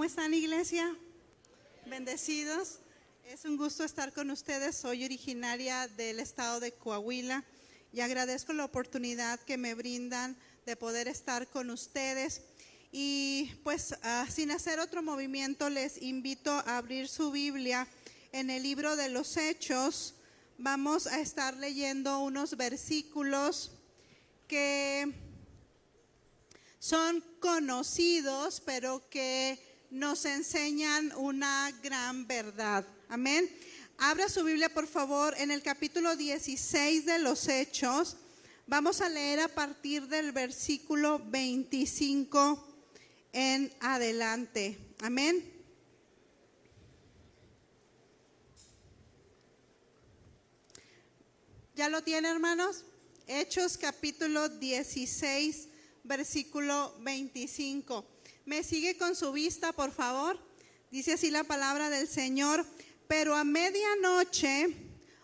¿Cómo están, iglesia? Bendecidos. Es un gusto estar con ustedes. Soy originaria del estado de Coahuila y agradezco la oportunidad que me brindan de poder estar con ustedes. Y pues ah, sin hacer otro movimiento, les invito a abrir su Biblia en el libro de los Hechos. Vamos a estar leyendo unos versículos que son conocidos, pero que nos enseñan una gran verdad. Amén. Abra su Biblia, por favor, en el capítulo 16 de los Hechos. Vamos a leer a partir del versículo 25 en adelante. Amén. ¿Ya lo tiene, hermanos? Hechos capítulo 16, versículo 25. ¿Me sigue con su vista, por favor? Dice así la palabra del Señor. Pero a medianoche,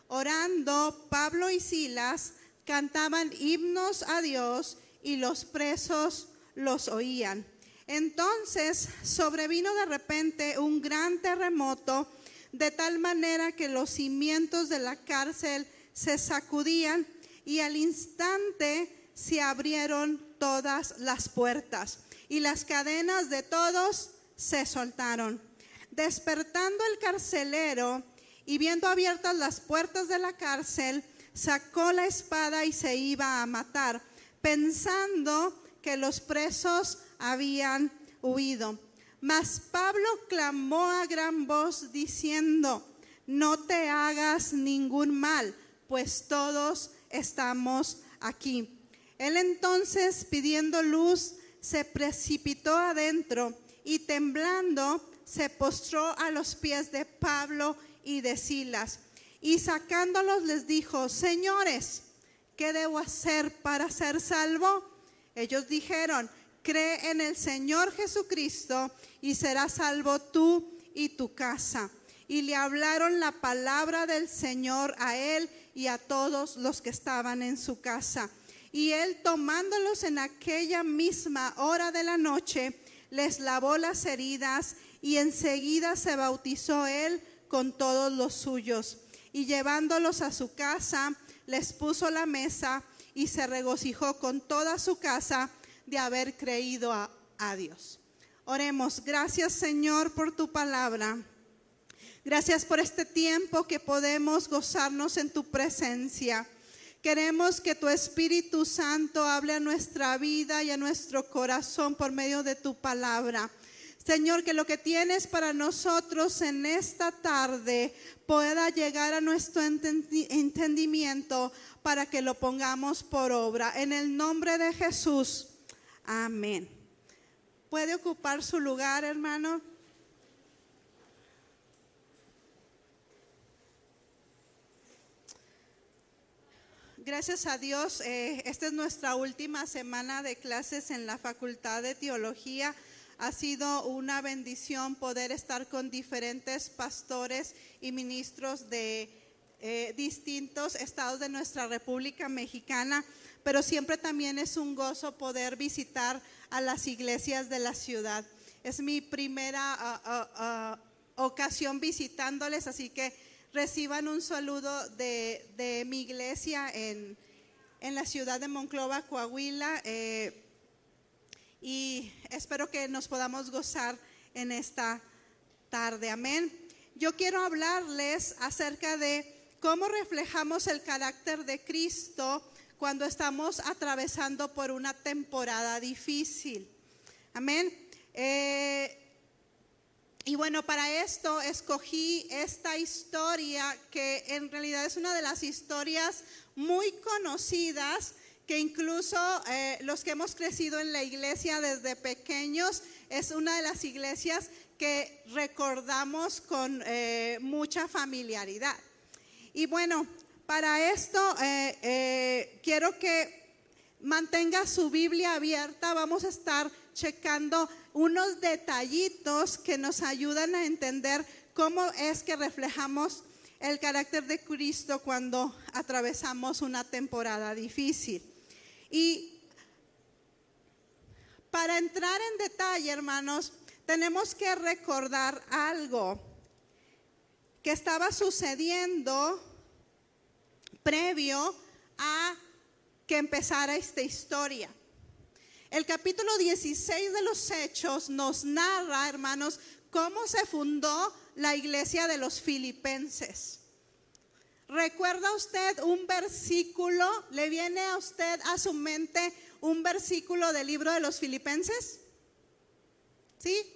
orando, Pablo y Silas cantaban himnos a Dios y los presos los oían. Entonces sobrevino de repente un gran terremoto, de tal manera que los cimientos de la cárcel se sacudían y al instante se abrieron todas las puertas y las cadenas de todos se soltaron. Despertando el carcelero y viendo abiertas las puertas de la cárcel, sacó la espada y se iba a matar, pensando que los presos habían huido. Mas Pablo clamó a gran voz diciendo, no te hagas ningún mal, pues todos estamos aquí. Él entonces, pidiendo luz, se precipitó adentro y temblando se postró a los pies de Pablo y de Silas. Y sacándolos les dijo, señores, ¿qué debo hacer para ser salvo? Ellos dijeron, cree en el Señor Jesucristo y serás salvo tú y tu casa. Y le hablaron la palabra del Señor a él y a todos los que estaban en su casa. Y él tomándolos en aquella misma hora de la noche, les lavó las heridas y enseguida se bautizó él con todos los suyos. Y llevándolos a su casa, les puso la mesa y se regocijó con toda su casa de haber creído a, a Dios. Oremos, gracias Señor por tu palabra. Gracias por este tiempo que podemos gozarnos en tu presencia. Queremos que tu Espíritu Santo hable a nuestra vida y a nuestro corazón por medio de tu palabra. Señor, que lo que tienes para nosotros en esta tarde pueda llegar a nuestro entendimiento para que lo pongamos por obra. En el nombre de Jesús. Amén. ¿Puede ocupar su lugar, hermano? Gracias a Dios, eh, esta es nuestra última semana de clases en la Facultad de Teología. Ha sido una bendición poder estar con diferentes pastores y ministros de eh, distintos estados de nuestra República Mexicana, pero siempre también es un gozo poder visitar a las iglesias de la ciudad. Es mi primera ah, ah, ah, ocasión visitándoles, así que reciban un saludo de, mi iglesia en, la ciudad de Monclova, Coahuila. Eh, y espero que nos podamos gozar en esta tarde. Amén. Yo quiero hablarles acerca de cómo reflejamos el carácter de Cristo cuando estamos atravesando por una temporada difícil. Amén. Eh, y bueno, para esto escogí esta historia que en realidad es una de las historias muy conocidas que incluso eh, los que hemos crecido en la iglesia desde pequeños es una de las iglesias que recordamos con eh, mucha familiaridad. Y bueno, para esto eh, quiero que mantenga su Biblia abierta, vamos a estar checando unos detallitos que nos ayudan a entender cómo es que reflejamos el carácter de Cristo cuando atravesamos una temporada difícil. Y para entrar en detalle, hermanos, tenemos que recordar algo que estaba sucediendo previo a que empezara esta historia. El capítulo 16 de los Hechos nos narra, hermanos, cómo se fundó la iglesia de los filipenses. ¿Recuerda usted un versículo? ¿Le viene a usted a su mente un versículo del libro de los filipenses? ¿Sí?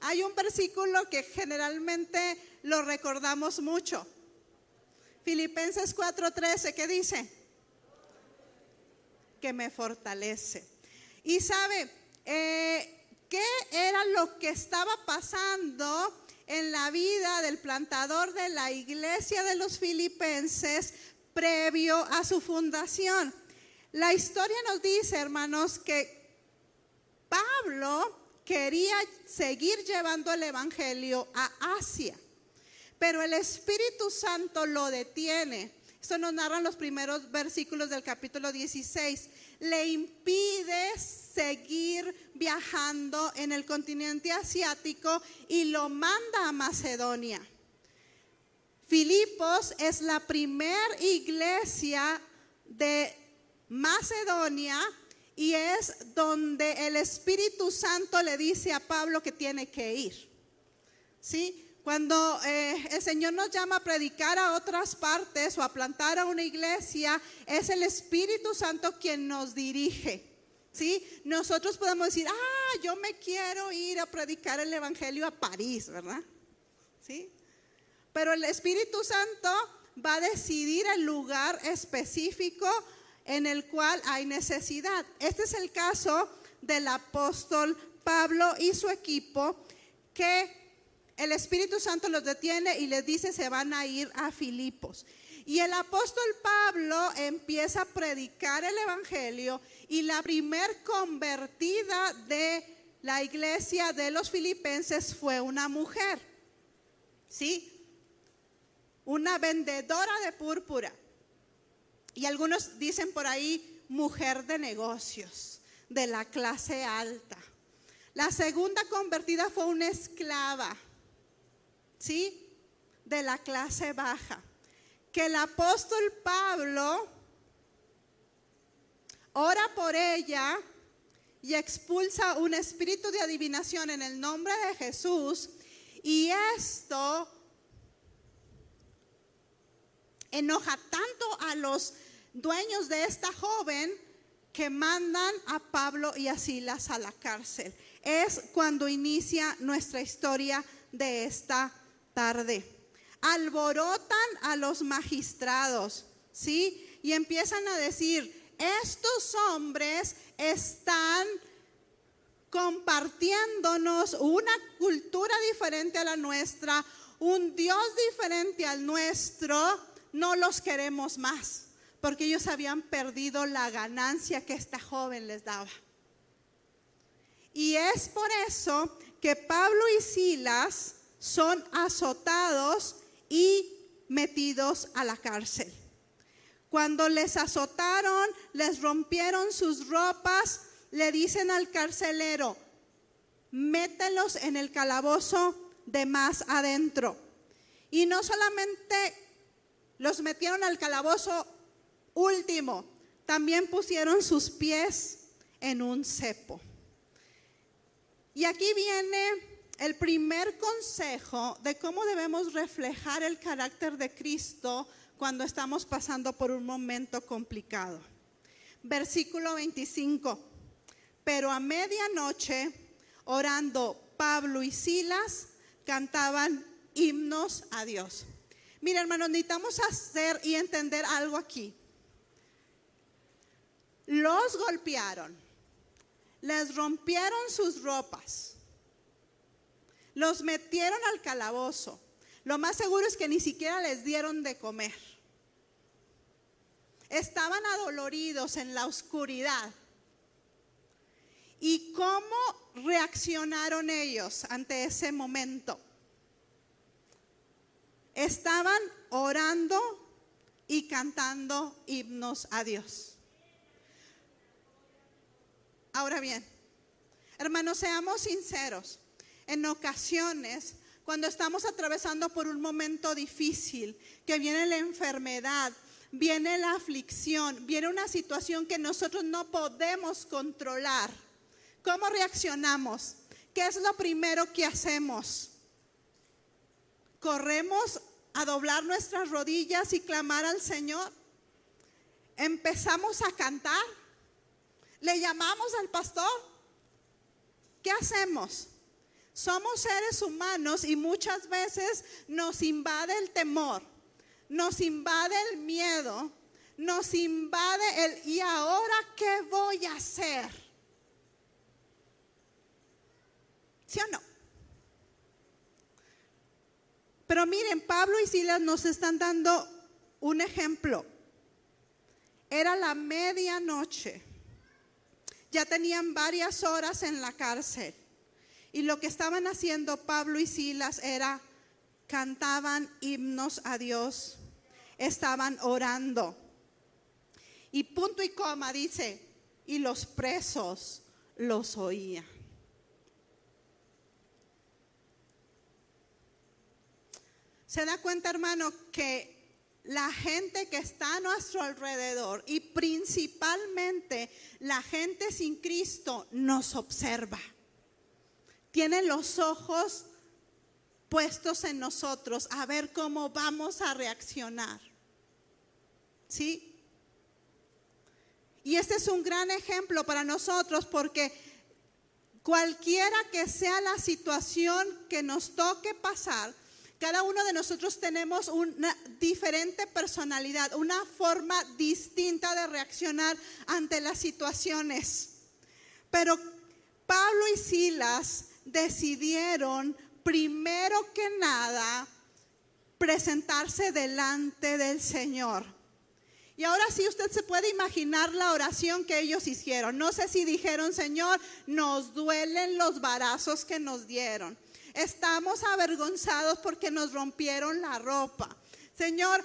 Hay un versículo que generalmente lo recordamos mucho. Filipenses 4:13, ¿qué dice? Que me fortalece. Y sabe, eh, ¿qué era lo que estaba pasando en la vida del plantador de la iglesia de los filipenses previo a su fundación? La historia nos dice, hermanos, que Pablo quería seguir llevando el Evangelio a Asia, pero el Espíritu Santo lo detiene. Esto nos narran los primeros versículos del capítulo 16. Le impide seguir viajando en el continente asiático y lo manda a Macedonia. Filipos es la primer iglesia de Macedonia y es donde el Espíritu Santo le dice a Pablo que tiene que ir. ¿Sí? Cuando eh, el Señor nos llama a predicar a otras partes o a plantar a una iglesia, es el Espíritu Santo quien nos dirige. ¿Sí? Nosotros podemos decir, ah, yo me quiero ir a predicar el Evangelio a París, ¿verdad? ¿Sí? Pero el Espíritu Santo va a decidir el lugar específico en el cual hay necesidad. Este es el caso del apóstol Pablo y su equipo que el Espíritu Santo los detiene y les dice se van a ir a Filipos. Y el apóstol Pablo empieza a predicar el Evangelio y la primer convertida de la iglesia de los filipenses fue una mujer. ¿Sí? Una vendedora de púrpura. Y algunos dicen por ahí mujer de negocios, de la clase alta. La segunda convertida fue una esclava, ¿sí? De la clase baja. Que el apóstol Pablo ora por ella y expulsa un espíritu de adivinación en el nombre de Jesús. Y esto enoja tanto a los dueños de esta joven que mandan a Pablo y a Silas a la cárcel. Es cuando inicia nuestra historia de esta tarde. Alborotan a los magistrados, ¿sí? Y empiezan a decir, estos hombres están compartiéndonos una cultura diferente a la nuestra, un Dios diferente al nuestro, no los queremos más porque ellos habían perdido la ganancia que esta joven les daba. Y es por eso que Pablo y Silas son azotados y metidos a la cárcel. Cuando les azotaron, les rompieron sus ropas, le dicen al carcelero, mételos en el calabozo de más adentro. Y no solamente los metieron al calabozo Último, también pusieron sus pies en un cepo. Y aquí viene el primer consejo de cómo debemos reflejar el carácter de Cristo cuando estamos pasando por un momento complicado. Versículo 25. Pero a medianoche, orando Pablo y Silas, cantaban himnos a Dios. Mira, hermanos, necesitamos hacer y entender algo aquí. Los golpearon, les rompieron sus ropas, los metieron al calabozo. Lo más seguro es que ni siquiera les dieron de comer. Estaban adoloridos en la oscuridad. ¿Y cómo reaccionaron ellos ante ese momento? Estaban orando y cantando himnos a Dios. Ahora bien, hermanos, seamos sinceros. En ocasiones, cuando estamos atravesando por un momento difícil, que viene la enfermedad, viene la aflicción, viene una situación que nosotros no podemos controlar, ¿cómo reaccionamos? ¿Qué es lo primero que hacemos? ¿Corremos a doblar nuestras rodillas y clamar al Señor? ¿Empezamos a cantar? ¿Le llamamos al pastor? ¿Qué hacemos? Somos seres humanos y muchas veces nos invade el temor, nos invade el miedo, nos invade el ¿y ahora qué voy a hacer? ¿Sí o no? Pero miren, Pablo y Silas nos están dando un ejemplo. Era la medianoche. Ya tenían varias horas en la cárcel. Y lo que estaban haciendo Pablo y Silas era cantaban himnos a Dios, estaban orando. Y punto y coma dice, y los presos los oían. Se da cuenta, hermano, que la gente que está a nuestro alrededor y principalmente la gente sin Cristo nos observa tiene los ojos puestos en nosotros a ver cómo vamos a reaccionar. ¿Sí? Y este es un gran ejemplo para nosotros porque cualquiera que sea la situación que nos toque pasar, cada uno de nosotros tenemos una diferente personalidad, una forma distinta de reaccionar ante las situaciones. Pero Pablo y Silas decidieron primero que nada presentarse delante del Señor. Y ahora sí usted se puede imaginar la oración que ellos hicieron. No sé si dijeron, Señor, nos duelen los varazos que nos dieron. Estamos avergonzados porque nos rompieron la ropa. Señor,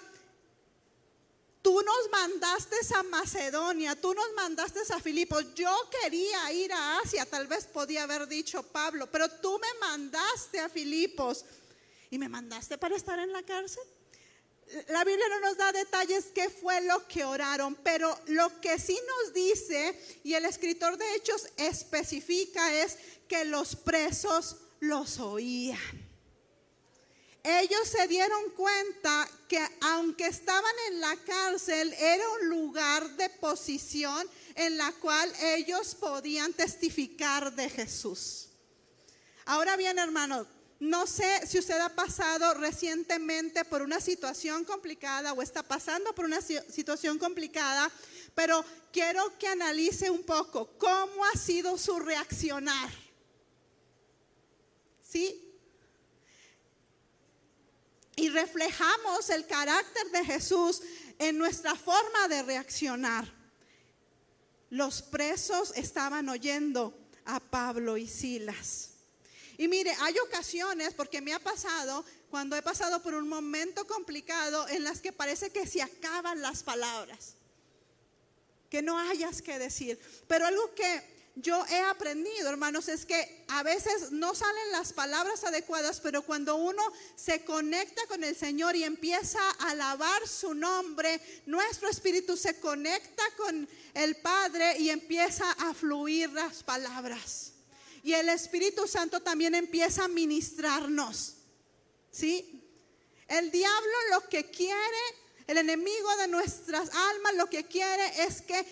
Tú nos mandaste a Macedonia, tú nos mandaste a Filipos. Yo quería ir a Asia, tal vez podía haber dicho Pablo, pero tú me mandaste a Filipos y me mandaste para estar en la cárcel. La Biblia no nos da detalles qué fue lo que oraron, pero lo que sí nos dice, y el escritor de Hechos especifica, es que los presos los oían ellos se dieron cuenta que aunque estaban en la cárcel, era un lugar de posición en la cual ellos podían testificar de Jesús. Ahora bien, hermanos, no sé si usted ha pasado recientemente por una situación complicada o está pasando por una situación complicada, pero quiero que analice un poco cómo ha sido su reaccionar. ¿Sí? Y reflejamos el carácter de Jesús en nuestra forma de reaccionar. Los presos estaban oyendo a Pablo y Silas. Y mire, hay ocasiones, porque me ha pasado, cuando he pasado por un momento complicado, en las que parece que se acaban las palabras, que no hayas que decir. Pero algo que yo he aprendido, hermanos, es que a veces no salen las palabras adecuadas, pero cuando uno se conecta con el Señor y empieza a alabar su nombre, nuestro espíritu se conecta con el Padre y empieza a fluir las palabras. Y el Espíritu Santo también empieza a ministrarnos. ¿Sí? El diablo lo que quiere el enemigo de nuestras almas lo que quiere es que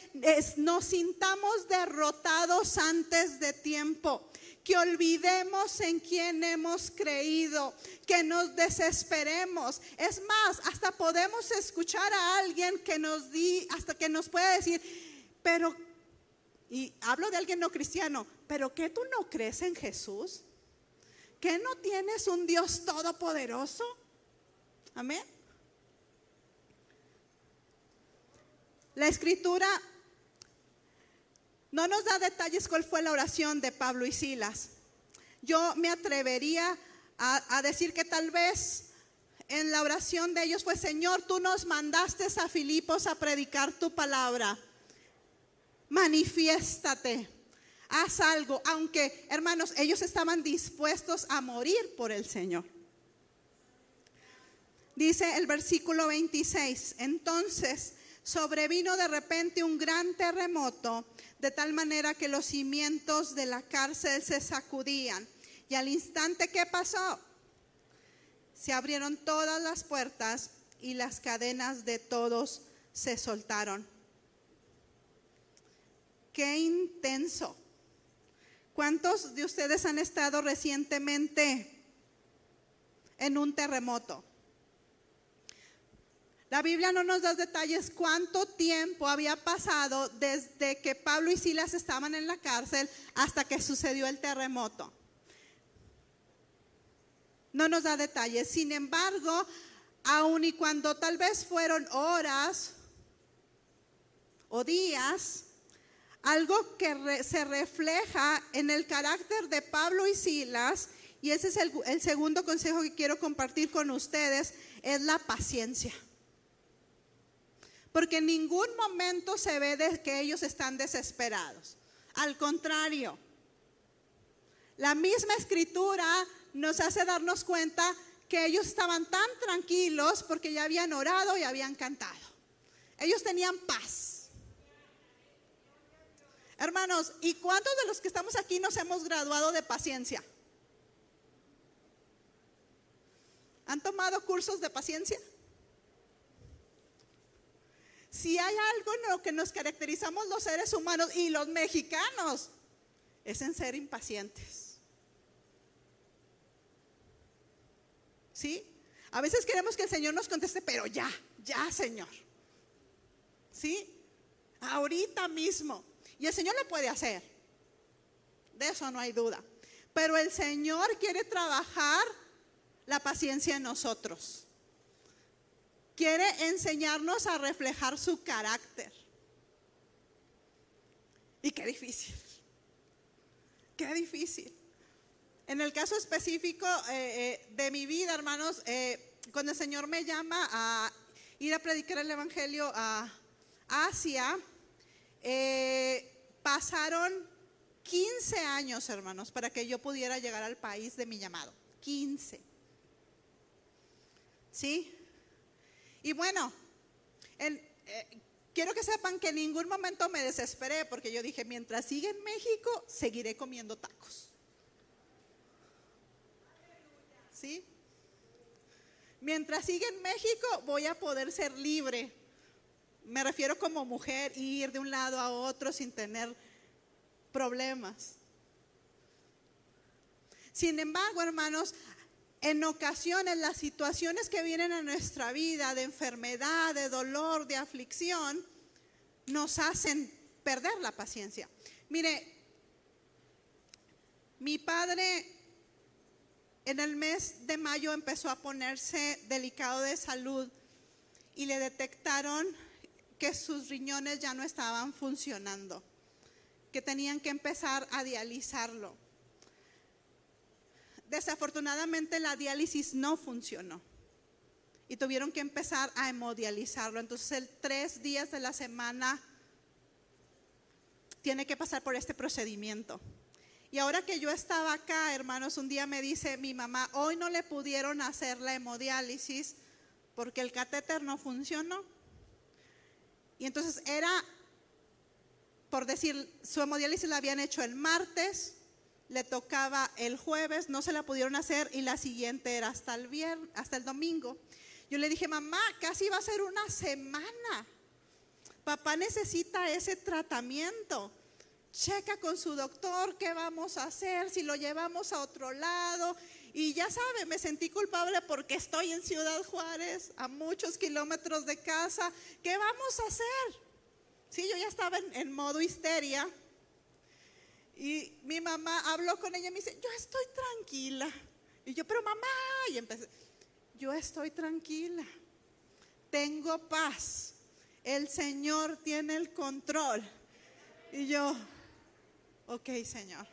nos sintamos derrotados antes de tiempo que olvidemos en quién hemos creído, que nos desesperemos. Es más, hasta podemos escuchar a alguien que nos di, hasta que nos pueda decir, pero, y hablo de alguien no cristiano, pero que tú no crees en Jesús, que no tienes un Dios todopoderoso. Amén. La escritura no nos da detalles cuál fue la oración de Pablo y Silas. Yo me atrevería a, decir que tal vez en la oración de ellos fue, Señor, tú nos mandaste a Filipos a predicar tu palabra. Manifiéstate. Haz algo, aunque hermanos, ellos estaban dispuestos a morir por el Señor. Dice el versículo 26, entonces sobrevino de repente un gran terremoto, de tal manera que los cimientos de la cárcel se sacudían. Y al instante que pasó, se abrieron todas las puertas y las cadenas de todos se soltaron. Qué intenso. ¿Cuántos de ustedes han estado recientemente en un terremoto? La Biblia no nos da detalles cuánto tiempo había pasado desde que Pablo y Silas estaban en la cárcel hasta que sucedió el terremoto. No nos da detalles. Sin embargo, aun y cuando tal vez fueron horas o días, algo que se refleja en el carácter de Pablo y Silas, y ese es el, segundo consejo que quiero compartir con ustedes, es la paciencia. Porque en ningún momento se ve que ellos están desesperados. Al contrario, la misma escritura nos hace darnos cuenta que ellos estaban tan tranquilos porque ya habían orado y habían cantado. Ellos tenían paz. Hermanos, ¿y cuántos de los que estamos aquí nos hemos graduado de paciencia? ¿Han tomado cursos de paciencia? Si hay algo en lo que nos caracterizamos los seres humanos y los mexicanos, es en ser impacientes. ¿Sí? A veces queremos que el Señor nos conteste, pero ya, ya, Señor. ¿Sí? Ahorita mismo. Y el Señor lo puede hacer. De eso no hay duda. Pero el Señor quiere trabajar la paciencia en nosotros quiere enseñarnos a reflejar su carácter. Y qué difícil, qué difícil. En el caso específico eh, eh, de mi vida, hermanos, eh, cuando el Señor me llama a ir a predicar el Evangelio a Asia, pasaron 15 años, hermanos, para que yo pudiera llegar al país de mi llamado. 15. ¿Sí? Y bueno, eh, quiero que sepan que en ningún momento me desesperé porque yo dije, mientras siga en México, seguiré comiendo tacos. ¿Sí? Mientras siga en México, voy a poder ser libre. Me refiero como mujer, ir de un lado a otro sin tener problemas. Sin embargo, hermanos, en ocasiones las situaciones que vienen a nuestra vida de enfermedad, de dolor, de aflicción, nos hacen perder la paciencia. Mire, mi padre en el mes de mayo empezó a ponerse delicado de salud y le detectaron que sus riñones ya no estaban funcionando, que tenían que empezar a dializarlo. Desafortunadamente la diálisis no funcionó y tuvieron que empezar a hemodializarlo. Entonces, el tres días de la semana tiene que pasar por este procedimiento. Y ahora que yo estaba acá, hermanos, un día me dice mi mamá, hoy no le pudieron hacer la hemodiálisis porque el catéter no funcionó. Y entonces era, por decir, su hemodiálisis la habían hecho el martes, le tocaba el jueves, no se la pudieron hacer y la siguiente era hasta el viernes, hasta el domingo. Yo le dije, mamá, casi va a ser una semana. Papá necesita ese tratamiento. Checa con su doctor qué vamos a hacer, si lo llevamos a otro lado. Y ya sabe, me sentí culpable porque estoy en Ciudad Juárez, a muchos kilómetros de casa. ¿Qué vamos a hacer? Sí, yo ya estaba en, en modo histeria y mi mamá habló con ella y me dice, yo estoy tranquila. Y yo, pero mamá, y empecé, yo estoy tranquila, tengo paz, el Señor tiene el control. Y yo, ok Señor,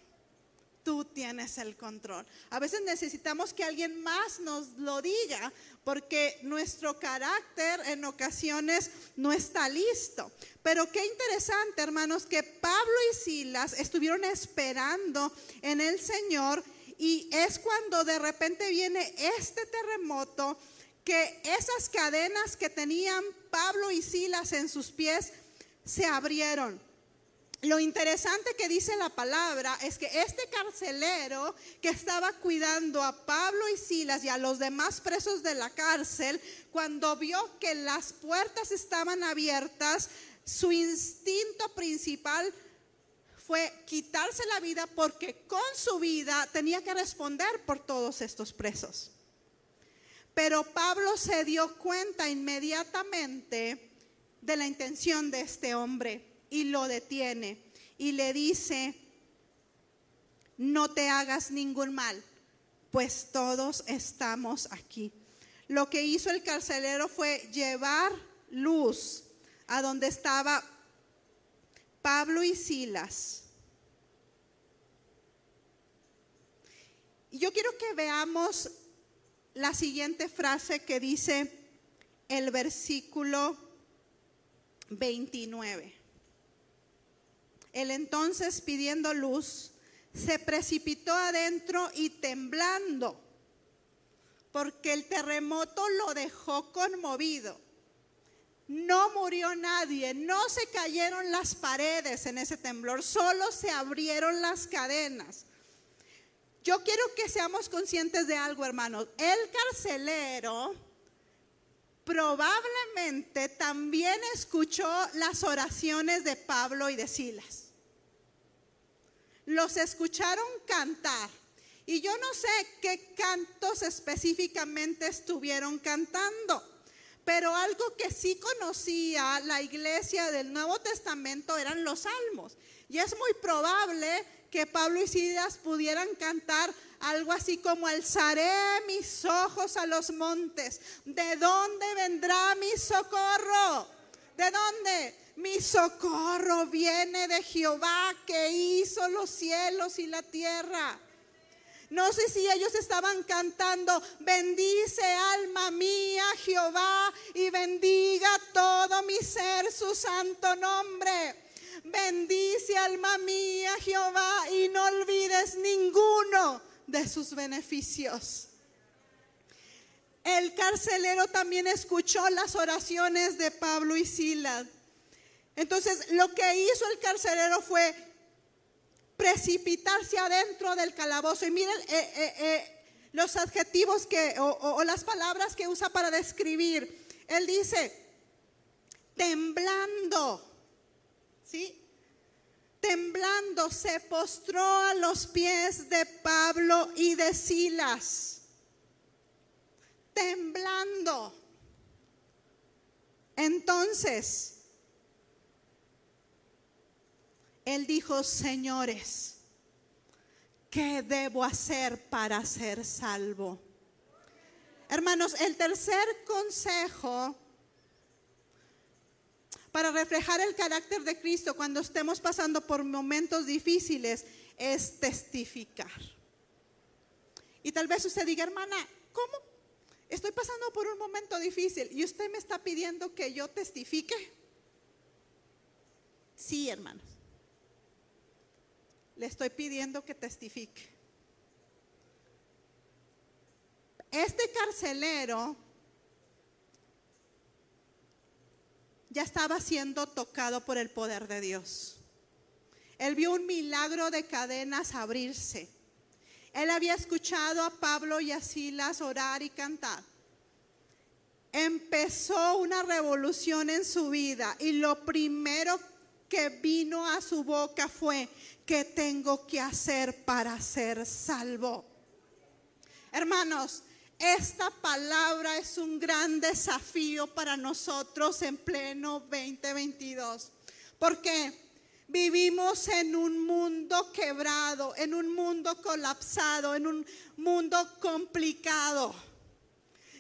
tú tienes el control. A veces necesitamos que alguien más nos lo diga porque nuestro carácter en ocasiones no está listo. Pero qué interesante, hermanos, que Pablo y Silas estuvieron esperando en el Señor y es cuando de repente viene este terremoto que esas cadenas que tenían Pablo y Silas en sus pies se abrieron. Lo interesante que dice la palabra es que este carcelero que estaba cuidando a Pablo y Silas y a los demás presos de la cárcel, cuando vio que las puertas estaban abiertas, su instinto principal fue quitarse la vida porque con su vida tenía que responder por todos estos presos. Pero Pablo se dio cuenta inmediatamente de la intención de este hombre y lo detiene y le dice, no te hagas ningún mal, pues todos estamos aquí. Lo que hizo el carcelero fue llevar luz a donde estaba Pablo y Silas. Y yo quiero que veamos la siguiente frase que dice el versículo 29. El entonces pidiendo luz se precipitó adentro y temblando, porque el terremoto lo dejó conmovido. No murió nadie, no se cayeron las paredes en ese temblor, solo se abrieron las cadenas. Yo quiero que seamos conscientes de algo, hermanos. El carcelero probablemente también escuchó las oraciones de Pablo y de Silas. Los escucharon cantar. Y yo no sé qué cantos específicamente estuvieron cantando, pero algo que sí conocía la iglesia del Nuevo Testamento eran los salmos. Y es muy probable que Pablo y Silas pudieran cantar algo así como alzaré mis ojos a los montes. ¿De dónde vendrá mi socorro? ¿De dónde? Mi socorro viene de Jehová que hizo los cielos y la tierra. No sé si ellos estaban cantando, bendice alma mía Jehová y bendiga todo mi ser su santo nombre. Bendice alma mía Jehová y no olvides ninguno de sus beneficios. El carcelero también escuchó las oraciones de Pablo y Silas. Entonces, lo que hizo el carcelero fue precipitarse adentro del calabozo. Y miren eh, eh, eh, los adjetivos que, o, o las palabras que usa para describir. Él dice, temblando Temblando se postró a los pies de Pablo y de Silas. Temblando. Entonces, él dijo, señores, ¿qué debo hacer para ser salvo? Hermanos, el tercer consejo para reflejar el carácter de Cristo cuando estemos pasando por momentos difíciles es testificar. Y tal vez usted diga, hermana, ¿cómo? Estoy pasando por un momento difícil y usted me está pidiendo que yo testifique. Sí, hermanos. Le estoy pidiendo que testifique. Este carcelero ya estaba siendo tocado por el poder de Dios. Él vio un milagro de cadenas abrirse. Él había escuchado a Pablo y a Silas orar y cantar. Empezó una revolución en su vida y lo primero que vino a su boca fue, ¿qué tengo que hacer para ser salvo? Hermanos, esta palabra es un gran desafío para nosotros en pleno 2022. Porque vivimos en un mundo quebrado, en un mundo colapsado, en un mundo complicado.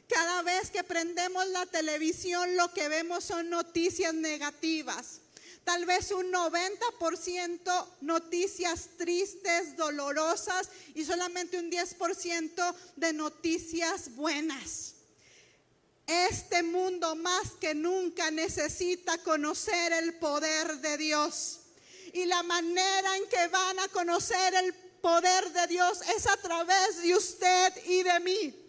Cada vez que prendemos la televisión lo que vemos son noticias negativas Tal vez un 90% noticias tristes, dolorosas y solamente un 10% de noticias buenas. Este mundo más que nunca necesita conocer el poder de Dios. Y la manera en que van a conocer el poder de Dios es a través de usted y de mí.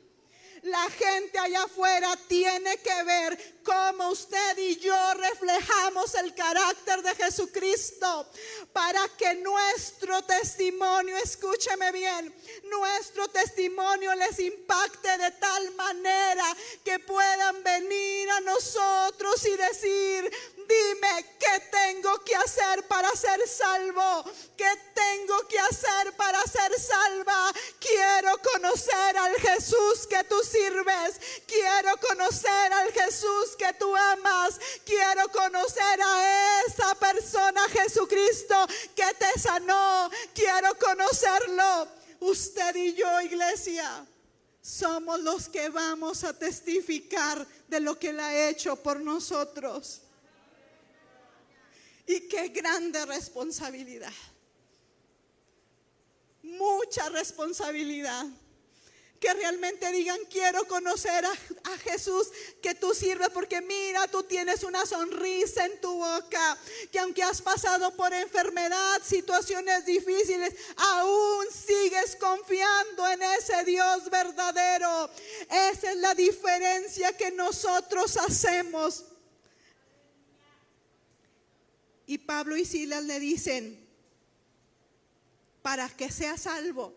La gente allá afuera tiene que ver cómo usted y yo reflejamos el carácter de Jesucristo para que nuestro testimonio, escúcheme bien, nuestro testimonio les impacte de tal manera que puedan venir a nosotros y decir, Dime qué tengo que hacer para ser salvo. ¿Qué tengo que hacer para ser salva? Quiero conocer al Jesús que tú sirves. Quiero conocer al Jesús que tú amas. Quiero conocer a esa persona, Jesucristo, que te sanó. Quiero conocerlo. Usted y yo, iglesia, somos los que vamos a testificar de lo que Él ha hecho por nosotros. Y qué grande responsabilidad. Mucha responsabilidad. Que realmente digan, quiero conocer a, Jesús que tú sirves porque mira, tú tienes una sonrisa en tu boca. Que aunque has pasado por enfermedad, situaciones difíciles, aún sigues confiando en ese Dios verdadero. Esa es la diferencia que nosotros hacemos. Y Pablo y Silas le dicen, para que seas salvo,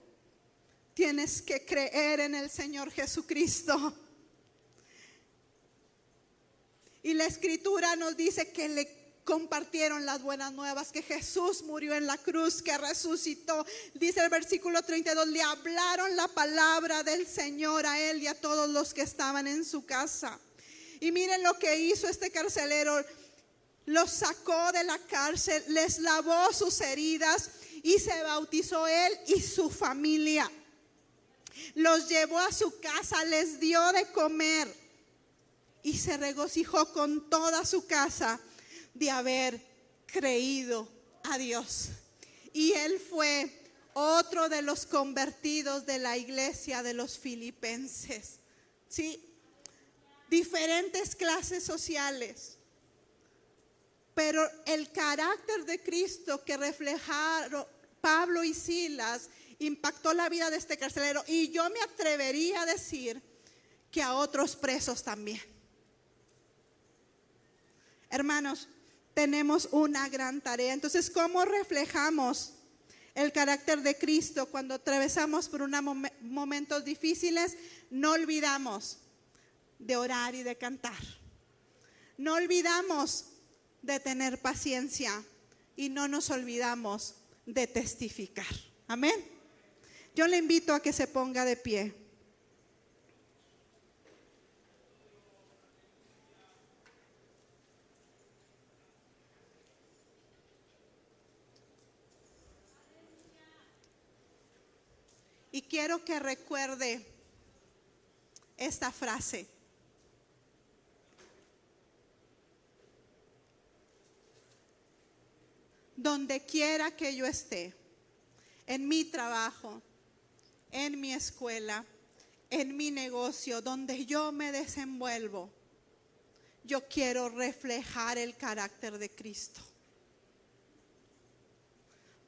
tienes que creer en el Señor Jesucristo. Y la escritura nos dice que le compartieron las buenas nuevas, que Jesús murió en la cruz, que resucitó. Dice el versículo 32, le hablaron la palabra del Señor a él y a todos los que estaban en su casa. Y miren lo que hizo este carcelero los sacó de la cárcel, les lavó sus heridas y se bautizó él y su familia. Los llevó a su casa, les dio de comer y se regocijó con toda su casa de haber creído a Dios. Y él fue otro de los convertidos de la iglesia de los filipenses. ¿Sí? Diferentes clases sociales pero el carácter de Cristo que reflejaron Pablo y Silas impactó la vida de este carcelero y yo me atrevería a decir que a otros presos también. Hermanos, tenemos una gran tarea. Entonces, ¿cómo reflejamos el carácter de Cristo cuando atravesamos por unos momentos difíciles? No olvidamos de orar y de cantar. No olvidamos de tener paciencia y no nos olvidamos de testificar. Amén. Yo le invito a que se ponga de pie. Y quiero que recuerde esta frase. Donde quiera que yo esté, en mi trabajo, en mi escuela, en mi negocio, donde yo me desenvuelvo, yo quiero reflejar el carácter de Cristo.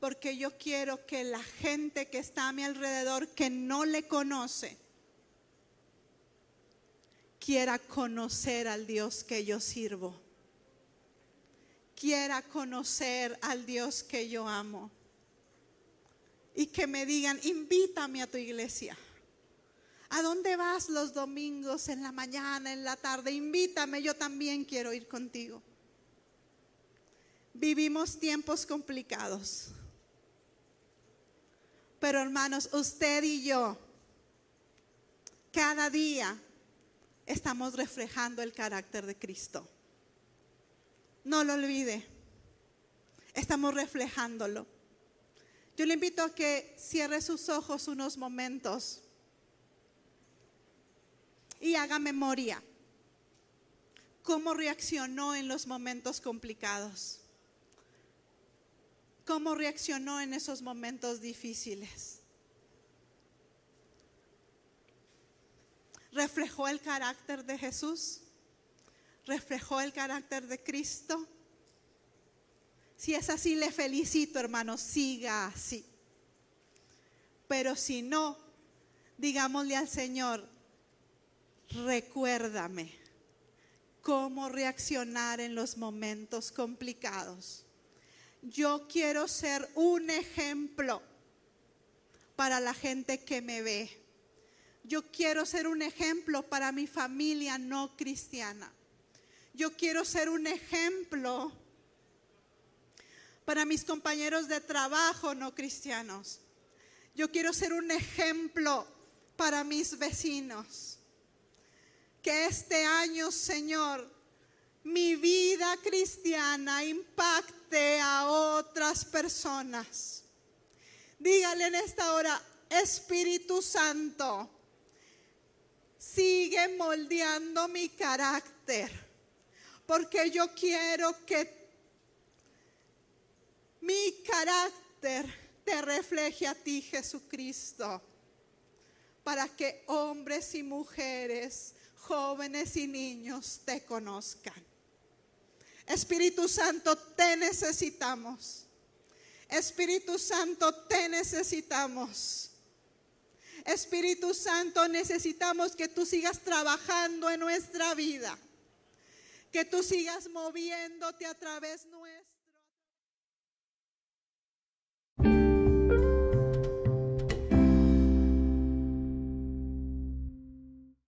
Porque yo quiero que la gente que está a mi alrededor, que no le conoce, quiera conocer al Dios que yo sirvo quiera conocer al Dios que yo amo. Y que me digan, invítame a tu iglesia. ¿A dónde vas los domingos en la mañana, en la tarde? Invítame, yo también quiero ir contigo. Vivimos tiempos complicados. Pero hermanos, usted y yo, cada día estamos reflejando el carácter de Cristo. No lo olvide. Estamos reflejándolo. Yo le invito a que cierre sus ojos unos momentos y haga memoria. ¿Cómo reaccionó en los momentos complicados? cómo reaccionó en esos momentos difíciles. ¿Reflejó el carácter de Jesús? ¿Reflejó el carácter de Cristo? Si es así, le felicito, hermano, siga así. Pero si no, digámosle al Señor, recuérdame cómo reaccionar en los momentos complicados. Yo quiero ser un ejemplo para la gente que me ve. Yo quiero ser un ejemplo para mi familia no cristiana. Yo quiero ser un ejemplo para mis compañeros de trabajo no cristianos. Yo quiero ser un ejemplo para mis vecinos. Que este año, Señor, mi vida cristiana impacte a otras personas. Dígale en esta hora, Espíritu Santo, sigue moldeando mi carácter, porque yo quiero que mi carácter te refleje a ti, Jesucristo, para que hombres y mujeres, jóvenes y niños te conozcan. Espíritu Santo, te necesitamos. Espíritu Santo, te necesitamos. Espíritu Santo, necesitamos que tú sigas trabajando en nuestra vida, que tú sigas moviéndote a través nuestro.